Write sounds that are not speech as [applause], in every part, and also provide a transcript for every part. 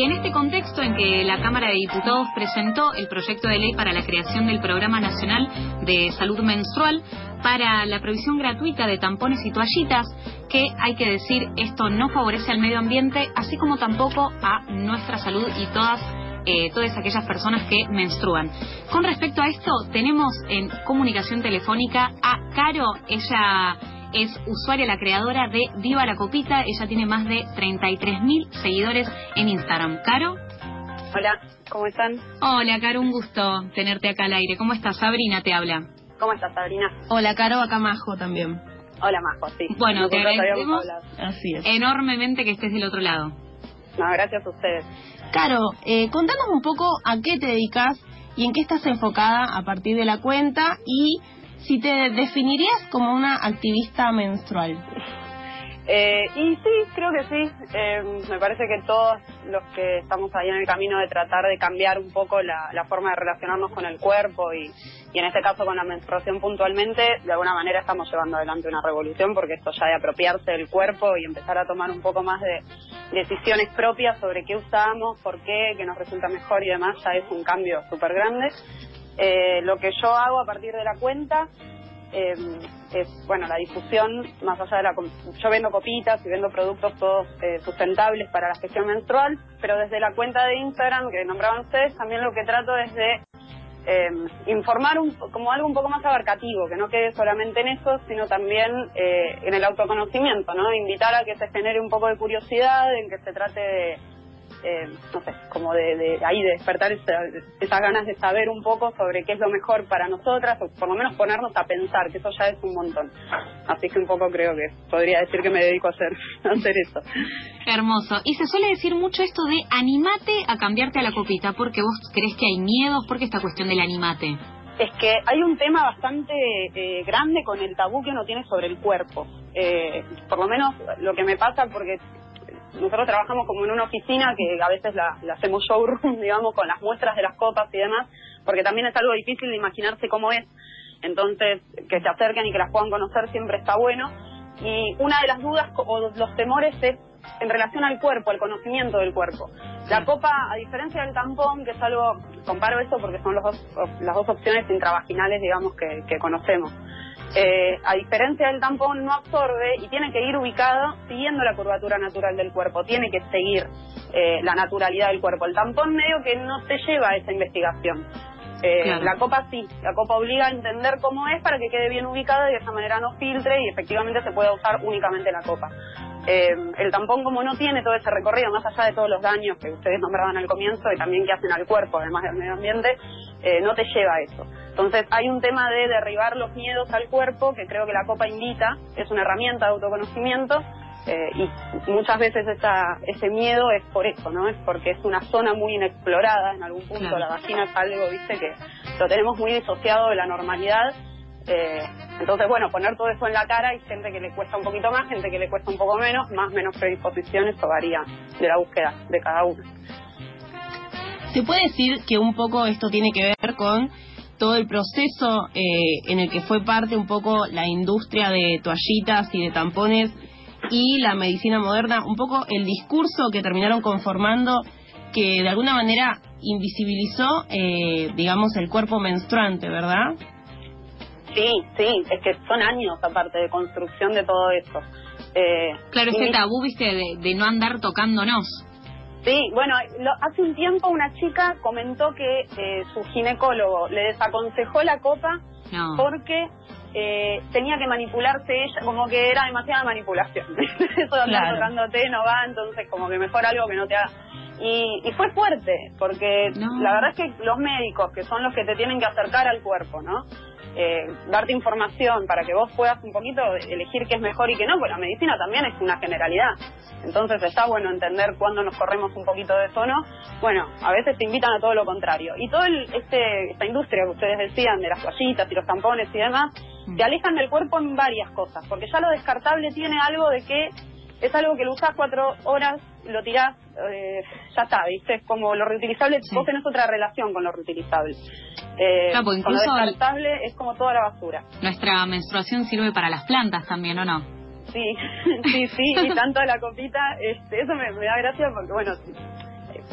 Y en este contexto en que la Cámara de Diputados presentó el proyecto de ley para la creación del Programa Nacional de Salud Menstrual para la provisión gratuita de tampones y toallitas, que hay que decir, esto no favorece al medio ambiente, así como tampoco a nuestra salud y todas eh, todas aquellas personas que menstruan. Con respecto a esto, tenemos en comunicación telefónica a Caro, ella es usuaria, la creadora de Viva la Copita, ella tiene más de 33.000 seguidores en Instagram. Caro. Hola, ¿cómo están? Hola, Caro, un gusto tenerte acá al aire. ¿Cómo estás? Sabrina te habla. ¿Cómo estás, Sabrina? Hola, Caro, acá Majo también. Hola, Majo, sí. Bueno, te agradecemos Así es. enormemente que estés del otro lado. No, gracias a ustedes. Caro, eh, contanos un poco a qué te dedicas y en qué estás enfocada a partir de la cuenta y si te definirías como una activista menstrual. Eh, y sí, creo que sí. Eh, me parece que todos los que estamos ahí en el camino de tratar de cambiar un poco la, forma de relacionarnos con el cuerpo y, y, en este caso con la menstruación puntualmente, de alguna manera estamos llevando adelante una revolución porque esto ya de apropiarse del cuerpo y empezar a tomar un poco más de decisiones propias sobre qué usamos, por qué, qué nos resulta mejor y demás, ya es un cambio súper grande. Eh, lo que yo hago a partir de la cuenta eh, es, bueno, la difusión, más allá de la... Yo vendo copitas y vendo productos todos eh, sustentables para la gestión menstrual, pero desde la cuenta de Instagram que nombraban ustedes, también lo que trato es de eh, informar un, como algo un poco más abarcativo, que no quede solamente en eso, sino también eh, en el autoconocimiento, ¿no? Invitar a que se genere un poco de curiosidad, en que se trate de eh, no sé, como de, ahí de despertar esas ganas de saber un poco sobre qué es lo mejor para nosotras, o por lo menos ponernos a pensar, que eso ya es un montón. Así que un poco creo que podría decir que me dedico a hacer, [laughs] a hacer eso. Hermoso. Y se suele decir mucho esto de animate a cambiarte a la copita, porque vos crees que hay miedos, porque esta cuestión del animate. Es que hay un tema bastante eh, grande con el tabú que uno tiene sobre el cuerpo. Eh, por lo menos lo que me pasa, porque nosotros trabajamos como en una oficina que a veces la, hacemos showroom, [laughs] digamos, con las muestras de las copas y demás, porque también es algo difícil de imaginarse cómo es. Entonces, que se acerquen y que las puedan conocer siempre está bueno. Y una de las dudas o los temores es en relación al cuerpo, al conocimiento del cuerpo. La copa, a diferencia del tampón, que es algo, comparo esto porque son los las dos opciones intravaginales, digamos, que, que conocemos. Eh, a diferencia del tampón, no absorbe y tiene que ir ubicado siguiendo la curvatura natural del cuerpo, tiene que seguir eh, la naturalidad del cuerpo. El tampón medio que no te lleva a esa investigación. Eh, la copa sí, la copa obliga a entender cómo es para que quede bien ubicada y de esa manera no filtre y efectivamente se pueda usar únicamente la copa. el tampón como no tiene todo ese recorrido, más allá de todos los daños que ustedes nombraban al comienzo y también que hacen al cuerpo, además del medio ambiente, no te lleva a eso. Entonces hay un tema de derribar los miedos al cuerpo que creo que la copa invita, es una herramienta de autoconocimiento eh, y muchas veces esa, ese miedo es por eso, ¿no? Es porque es una zona muy inexplorada en algún punto, la vagina es algo, viste, que lo tenemos muy disociado de la normalidad. Eh, entonces, bueno, poner todo eso en la cara hay gente que le cuesta un poquito más, gente que le cuesta un poco menos, más menos predisposiciones, eso varía de la búsqueda de cada uno. ¿Se puede decir que un poco esto tiene que ver con todo el proceso eh, en el que fue parte un poco la industria de toallitas y de tampones y la medicina moderna, un poco el discurso que terminaron conformando que de alguna manera invisibilizó, eh, digamos, el cuerpo menstruante, ¿verdad? Sí, sí, es que son años aparte de construcción de todo esto. Eh, claro, ese tabú, viste, de, de no andar tocándonos. Sí, bueno, hace un tiempo una chica comentó que eh, su ginecólogo le desaconsejó la copa porque eh, tenía que manipularse ella, como que era demasiada manipulación. [laughs] Eso de andar tocándote no va, entonces como que mejor algo que no te haga. Y, y fue fuerte, porque la verdad es que los médicos, que son los que te tienen que acercar al cuerpo, ¿no? Eh, darte información para que vos puedas un poquito elegir qué es mejor y qué no, pues la medicina también es una generalidad. Entonces está bueno entender cuándo nos corremos un poquito de eso, ¿no? Bueno, a veces te invitan a todo lo contrario. Y toda este, esta industria que ustedes decían de las toallitas y los tampones y demás. Te alejan del cuerpo en varias cosas, porque ya lo descartable tiene algo de que es algo que lo usas cuatro horas, lo tirás, eh, ya está, ¿viste? Es como lo reutilizable, vos tenés otra relación con lo reutilizable. Eh, claro, incluso lo descartable es como toda la basura. Nuestra menstruación sirve para las plantas también, ¿o no? Sí, [laughs] sí, sí, y [laughs] tanto la copita, este, eso me, da gracia porque, bueno,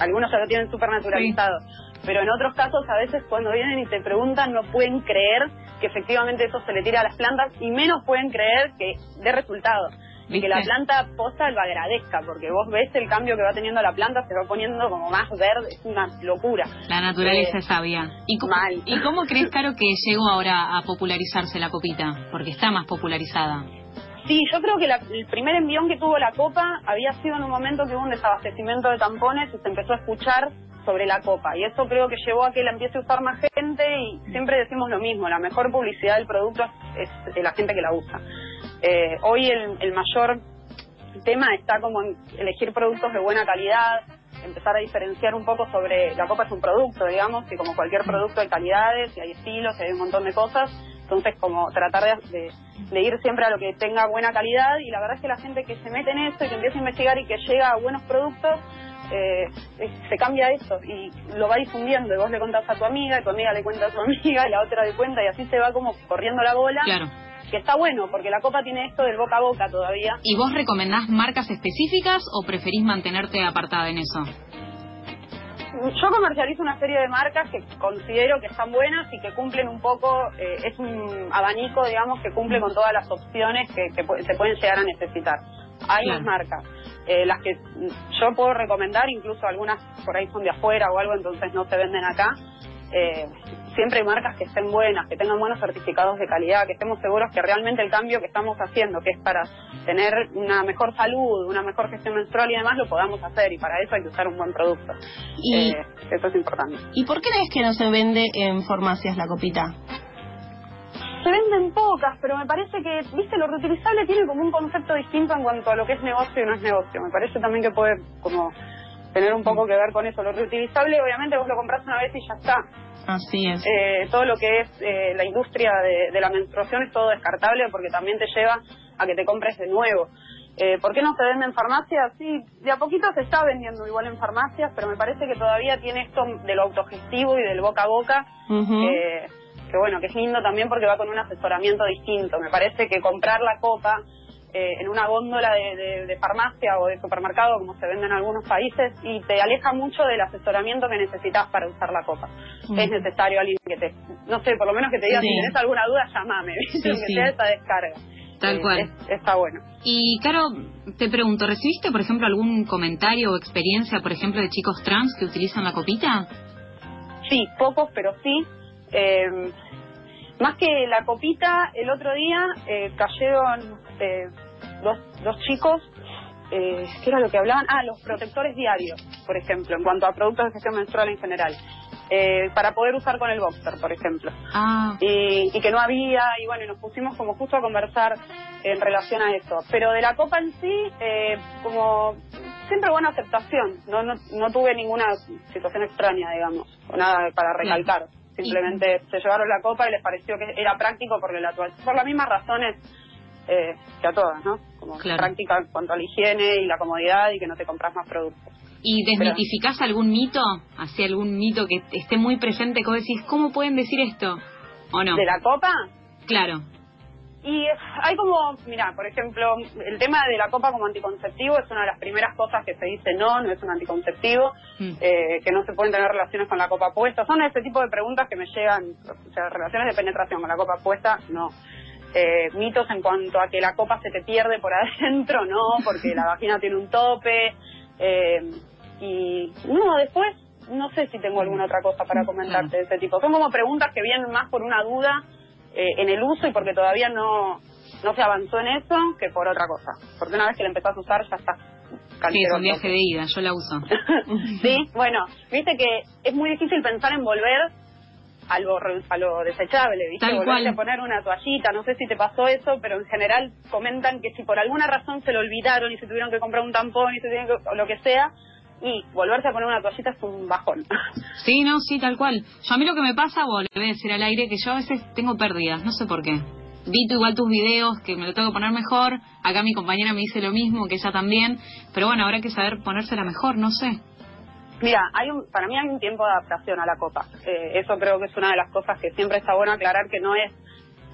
algunos ya lo tienen súper naturalizado. Pero en otros casos, a veces cuando vienen y te preguntan, no pueden creer que efectivamente eso se le tira a las plantas y menos pueden creer que dé resultado. Y que la planta posta lo agradezca, porque vos ves el cambio que va teniendo la planta, se va poniendo como más verde, es una locura. La naturaleza es sabia. ¿Y cómo, ¿Y cómo crees, Caro, que llegó ahora a popularizarse la copita? Porque está más popularizada. Sí, yo creo que el primer envión que tuvo la copa había sido en un momento que hubo un desabastecimiento de tampones y se empezó a escuchar sobre la copa. Y eso creo que llevó a que la empiece a usar más gente y siempre decimos lo mismo, la mejor publicidad del producto es, la gente que la usa. Eh, hoy el, mayor tema está como en elegir productos de buena calidad, empezar a diferenciar un poco sobre, la copa es un producto, digamos, y como cualquier producto hay calidades y hay estilos y hay un montón de cosas, entonces como tratar de, de, ir siempre a lo que tenga buena calidad y la verdad es que la gente que se mete en esto y que empieza a investigar y que llega a buenos productos, eh, se cambia eso y lo va difundiendo y vos le contás a tu amiga, y tu amiga le cuenta a su [laughs] amiga, y la otra le cuenta y así se va como corriendo la bola. Claro. Que está bueno, porque la copa tiene esto del boca a boca todavía. ¿Y vos recomendás marcas específicas o preferís mantenerte apartada en eso? Yo comercializo una serie de marcas que considero que están buenas y que cumplen un poco, eh, es un abanico, digamos, que cumple con todas las opciones que, que se pueden llegar a necesitar. Hay más marcas. Eh, las que yo puedo recomendar, incluso algunas por ahí son de afuera o algo, entonces no se venden acá. Eh, siempre hay marcas que estén buenas, que tengan buenos certificados de calidad, que estemos seguros que realmente el cambio que estamos haciendo, que es para tener una mejor salud, una mejor gestión menstrual y demás, lo podamos hacer y para eso hay que usar un buen producto. Y, eh, eso es importante. ¿Y por qué es que no se vende en farmacias la copita? Se venden pocas, pero me parece que, viste, lo reutilizable tiene como un concepto distinto en cuanto a lo que es negocio y no es negocio. Me parece también que puede como tener un poco que ver con eso. Lo reutilizable, obviamente, vos lo compras una vez y ya está. Así es. Eh, todo lo que es eh, la industria de, la menstruación es todo descartable porque también te lleva a que te compres de nuevo. Eh, ¿Por qué no se vende en farmacias? Sí, de a poquito se está vendiendo igual en farmacias, pero me parece que todavía tiene esto de lo autogestivo y del boca a boca que bueno, que es lindo también porque va con un asesoramiento distinto. Me parece que comprar la copa eh, en una góndola de, farmacia o de supermercado, como se vende en algunos países, y te aleja mucho del asesoramiento que necesitas para usar la copa. Es necesario alguien que te, no sé, por lo menos que te diga, si tienes alguna duda, llámame, [laughs] ¿viste? que sea esa descarga. Tal eh, cual. está bueno. Y, Caro, te pregunto, ¿recibiste, por ejemplo, algún comentario o experiencia, por ejemplo, de chicos trans que utilizan la copita? Sí, pocos, pero sí. Eh, más que la copita, el otro día eh, cayeron eh, dos, dos chicos, eh, ¿qué era lo que hablaban? Ah, los protectores diarios, por ejemplo, en cuanto a productos de gestión menstrual en general. Eh, para poder usar con el boxer, por ejemplo. Ah. Y, y, que no había, y bueno, y nos pusimos como justo a conversar en relación a eso. Pero de la copa en sí, eh, como siempre buena aceptación, no, no, no tuve ninguna situación extraña, digamos, o nada para recalcar. Simplemente se llevaron la copa y les pareció que era práctico porque la por las mismas razones eh, que a todas, ¿no? Como práctica en cuanto a la higiene y la comodidad y que no te compras más productos. ¿Y desmitificás algún mito? ¿Así algún mito que esté muy presente? ¿Cómo decís, ¿cómo pueden decir esto? ¿O no? ¿De la copa? Claro. Y hay como, mira, por ejemplo, el tema de la copa como anticonceptivo es una de las primeras cosas que se dice no, no es un anticonceptivo, mm. eh, que no se pueden tener relaciones con la copa puesta. Son ese tipo de preguntas que me llegan, o sea, relaciones de penetración con la copa puesta, no. Eh, mitos en cuanto a que la copa se te pierde por [laughs] adentro, no, porque la vagina tiene un tope. Eh, y no, después no sé si tengo alguna otra cosa para comentarte de ese tipo. Son como preguntas que vienen más por una duda eh, en el uso y porque todavía no, no se avanzó en eso que por otra cosa. Porque una vez que la empezás a usar ya está. Sí, es un viaje de ida, yo la uso. [laughs] sí, bueno, viste que es muy difícil pensar en volver a lo, a lo desechable, ¿viste? Volver a poner una toallita, no sé si te pasó eso, pero en general comentan que si por alguna razón se lo olvidaron y se tuvieron que comprar un tampón y se tuvieron que, o lo que sea, y volverse a poner una toallita es un bajón. Sí, no, sí, tal cual. Yo a mí lo que me pasa, vos le voy a decir al aire, que yo a veces tengo pérdidas, no sé por qué. Vi igual tus videos, que me lo tengo que poner mejor. Acá mi compañera me dice lo mismo, que ella también. Pero bueno, habrá que saber ponérsela mejor, no sé. Mira, hay un, para mí hay un tiempo de adaptación a la copa. Eh, eso creo que es una de las cosas que siempre está bueno aclarar, que no es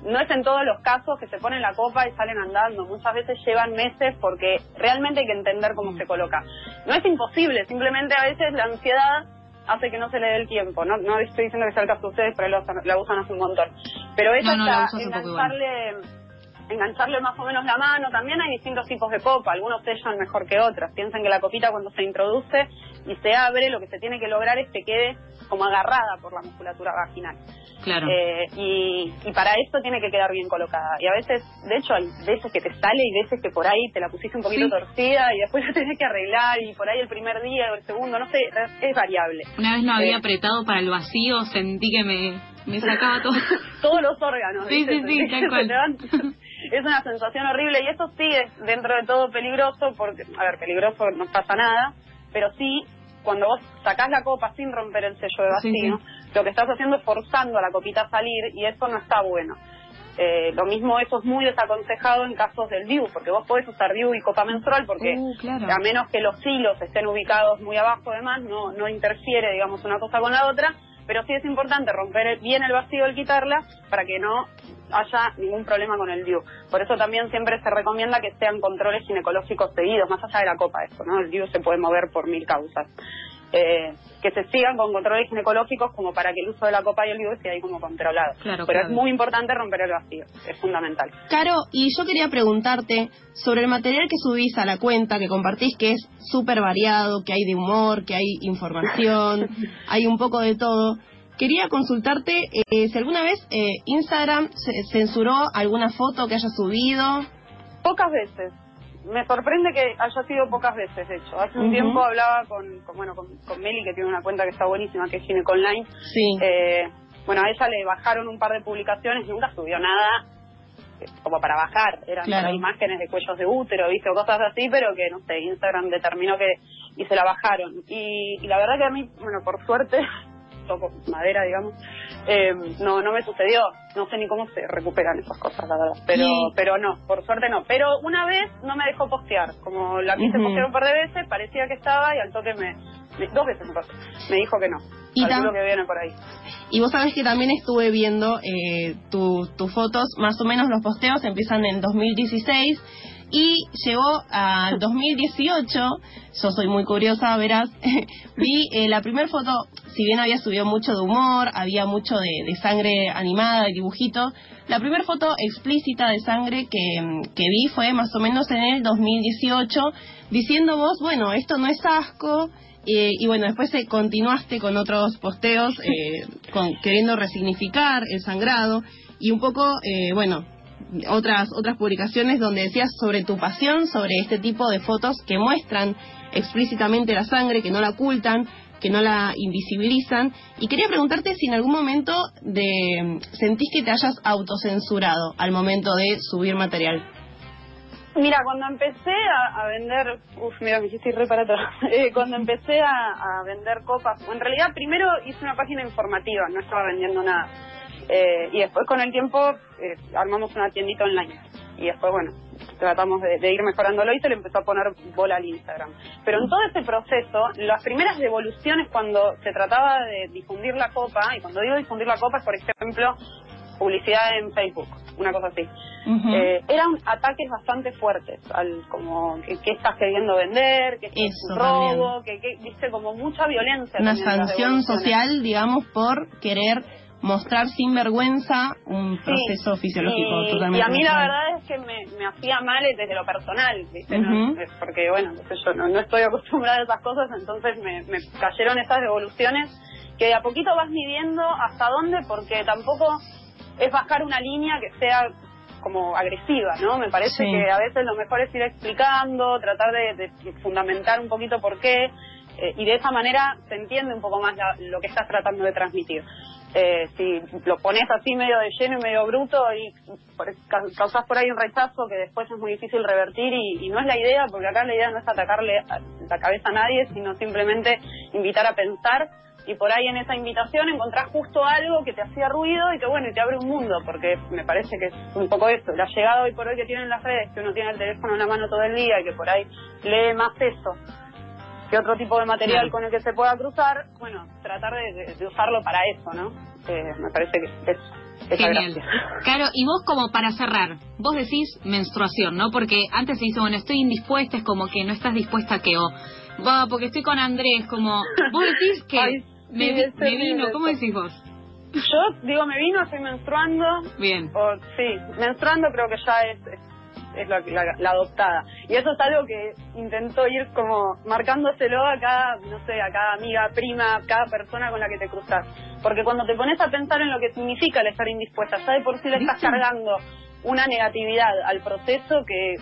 no es en todos los casos que se ponen la copa y salen andando. Muchas veces llevan meses porque realmente hay que entender cómo se coloca. No es imposible, simplemente a veces la ansiedad hace que no se le dé el tiempo. No, no estoy diciendo que sea el caso de ustedes, pero la usan hace un montón. Pero ella no, engancharle, engancharle más o menos la mano. También hay distintos tipos de copa. Algunos sellan mejor que otros. Piensen que la copita cuando se introduce y se abre, lo que se tiene que lograr es que quede como agarrada por la musculatura vaginal. Claro. Eh, y, para esto tiene que quedar bien colocada. Y a veces, de hecho, hay veces que te sale y veces que por ahí te la pusiste un poquito torcida y después [laughs] la tenés que arreglar y por ahí el primer día o el segundo, no sé, es variable. Una vez no había eh, apretado para el vacío, sentí que me, me sacaba todo. [laughs] Todos los órganos. Sí, sí, sí, [laughs] es una sensación horrible y eso sí es dentro de todo peligroso porque, a ver, peligroso no pasa nada, pero sí cuando vos sacás la copa sin romper el sello de vacío, lo que estás haciendo es forzando a la copita a salir y eso no está bueno. Eh, lo mismo eso es muy desaconsejado en casos del DIU, porque vos podés usar DIU y copa menstrual porque uh, a menos que los hilos estén ubicados muy abajo además, no, no interfiere digamos una cosa con la otra, pero sí es importante romper bien el vacío al quitarla para que no haya ningún problema con el DIU. Por eso también siempre se recomienda que sean controles ginecológicos seguidos, más allá de la copa eso, ¿no? El DIU se puede mover por mil causas. Eh, que se sigan con controles ginecológicos como para que el uso de la copa y el DIU esté ahí como controlado. Pero es muy importante romper el vacío, es fundamental. Caro, y yo quería preguntarte sobre el material que subís a la cuenta, que compartís, que es súper variado, que hay de humor, que hay información, [laughs] hay un poco de todo. Quería consultarte eh, si alguna vez eh, Instagram censuró alguna foto que haya subido. Pocas veces. Me sorprende que haya sido pocas veces, de hecho. Hace un tiempo hablaba con, bueno, con, Meli, que tiene una cuenta que está buenísima, que es Gineconline. Sí. Eh, bueno, a ella le bajaron un par de publicaciones, nunca subió nada como para bajar, eran imágenes de cuellos de útero, viste, o cosas así, pero que, no sé, Instagram determinó que, y se la bajaron. Y, y la verdad que a mí, bueno, por suerte, [laughs] toco madera, digamos, eh, no no me sucedió. No sé ni cómo se recuperan esas cosas, la verdad. Pero pero no, por suerte no. Pero una vez no me dejó postear. Como la quise postear un par de veces, parecía que estaba y al toque me... dos veces me pasó. Me dijo que no. Y lo que viene por ahí. Y vos sabés que también estuve viendo eh, tus fotos, más o menos los posteos empiezan en 2016 y llegó al 2018, yo soy muy curiosa, verás, [laughs] vi eh, la primera foto, si bien había subido mucho de humor, había mucho de, sangre animada, de dibujito, la primera foto explícita de sangre que, que vi fue más o menos en el 2018, diciendo vos, bueno, esto no es asco, eh, y bueno, después eh, continuaste con otros posteos, eh, [laughs] con, queriendo resignificar el sangrado, y un poco, bueno, otras otras publicaciones donde decías sobre tu pasión sobre este tipo de fotos que muestran explícitamente la sangre, que no la ocultan, que no la invisibilizan. Y quería preguntarte si en algún momento de, sentís que te hayas autocensurado al momento de subir material. Mira, cuando empecé a, vender, uff, mira, me hiciste atrás. [laughs] Eh, cuando empecé a, vender copas, en realidad primero hice una página informativa, no estaba vendiendo nada. Eh, y después con el tiempo eh, armamos una tiendita online. Y después, bueno, tratamos de, ir mejorándolo y se le empezó a poner bola al Instagram. Pero en todo este proceso, las primeras devoluciones cuando se trataba de difundir la copa, y cuando digo difundir la copa es, por ejemplo, publicidad en Facebook, una cosa así. Eh, eran ataques bastante fuertes, al como que, estás queriendo vender, que es un robo, que, que, viste, como mucha violencia. Una sanción social, digamos, por querer mostrar sin vergüenza un proceso fisiológico y, totalmente. Y a mí la verdad es que me, me hacía mal desde lo personal, ¿viste? Porque, bueno, yo no, no, estoy acostumbrada a esas cosas, entonces me, me cayeron esas devoluciones que de a poquito vas midiendo hasta dónde, porque tampoco es bajar una línea que sea como agresiva, ¿no? Me parece que a veces lo mejor es ir explicando, tratar de, de fundamentar un poquito por qué, eh, y de esa manera se entiende un poco más lo que estás tratando de transmitir. Eh, si lo pones así medio de lleno y medio bruto y causas por ahí un rechazo que después es muy difícil revertir y, no es la idea, porque acá la idea no es atacarle la cabeza a nadie, sino simplemente invitar a pensar. Y por ahí en esa invitación encontrás justo algo que te hacía ruido y que bueno, y te abre un mundo, porque me parece que es un poco eso, la llegada hoy por hoy que tienen las redes, que uno tiene el teléfono en la mano todo el día y que por ahí lee más eso que otro tipo de material con el que se pueda cruzar, bueno, tratar de, usarlo para eso, ¿no? Eh, me parece que es Genial. Claro, y vos como para cerrar, vos decís menstruación, ¿no? Porque antes se dice, bueno, estoy indispuesta, es como que no estás dispuesta a que, o, va, porque estoy con Andrés, como, vos decís que [laughs] me, vino, ¿cómo decís vos? Yo digo, me vino, estoy menstruando. Bien. O, sí, menstruando creo que ya es, es, la, la, adoptada. Y eso es algo que intento ir como marcándoselo a cada, no sé, a cada amiga, prima, a cada persona con la que te cruzas. Porque cuando te pones a pensar en lo que significa el estar indispuesta, ya de por sí le estás cargando una negatividad al proceso que,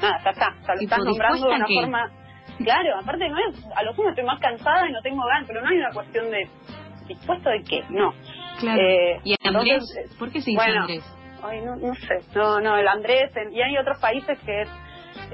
nada, ya está, lo estás nombrando de una forma... Claro, aparte no es, a lo sumo estoy más cansada y no tengo ganas, pero no hay una cuestión de dispuesto de qué, no. Claro. Eh, ¿Y Andrés? ¿Por qué se dice Andrés? Ay, no, no sé, no, no, el Andrés, y hay otros países que es,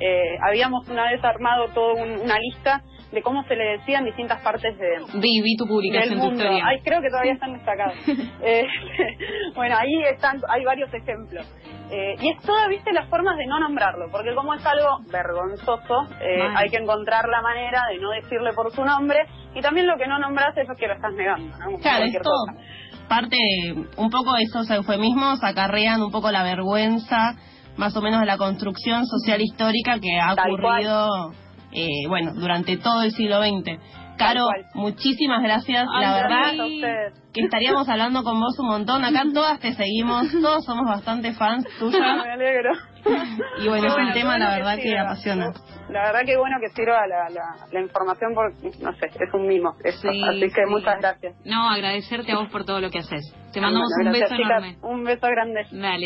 eh, habíamos una vez armado toda una lista de cómo se le decía en distintas partes de, vi, vi tu publicación del mundo. Ay, creo que todavía están destacados. [laughs] eh, [laughs] bueno, ahí están, hay varios ejemplos. Eh, y es toda, viste, las formas de no nombrarlo, porque como es algo vergonzoso, eh, hay que encontrar la manera de no decirle por su nombre, y también lo que no nombras es que lo estás negando, ¿no? claro, esto, parte, un poco esos eufemismos acarrean un poco la vergüenza, más o menos de la construcción social histórica que ha ocurrido eh, bueno, durante todo el siglo XX. Caro, muchísimas gracias. la verdad que estaríamos hablando con vos un montón. Acá [laughs] todas te seguimos, todos somos bastante fans tuyas. [laughs] Me alegro. Y bueno, es un tema, la verdad, que, apasiona. La verdad que bueno que sirva la, la, información porque, no sé, es un mimo. así que muchas gracias. No, agradecerte a vos por todo lo que haces. Te mandamos un beso enorme. Un beso grande. Dale.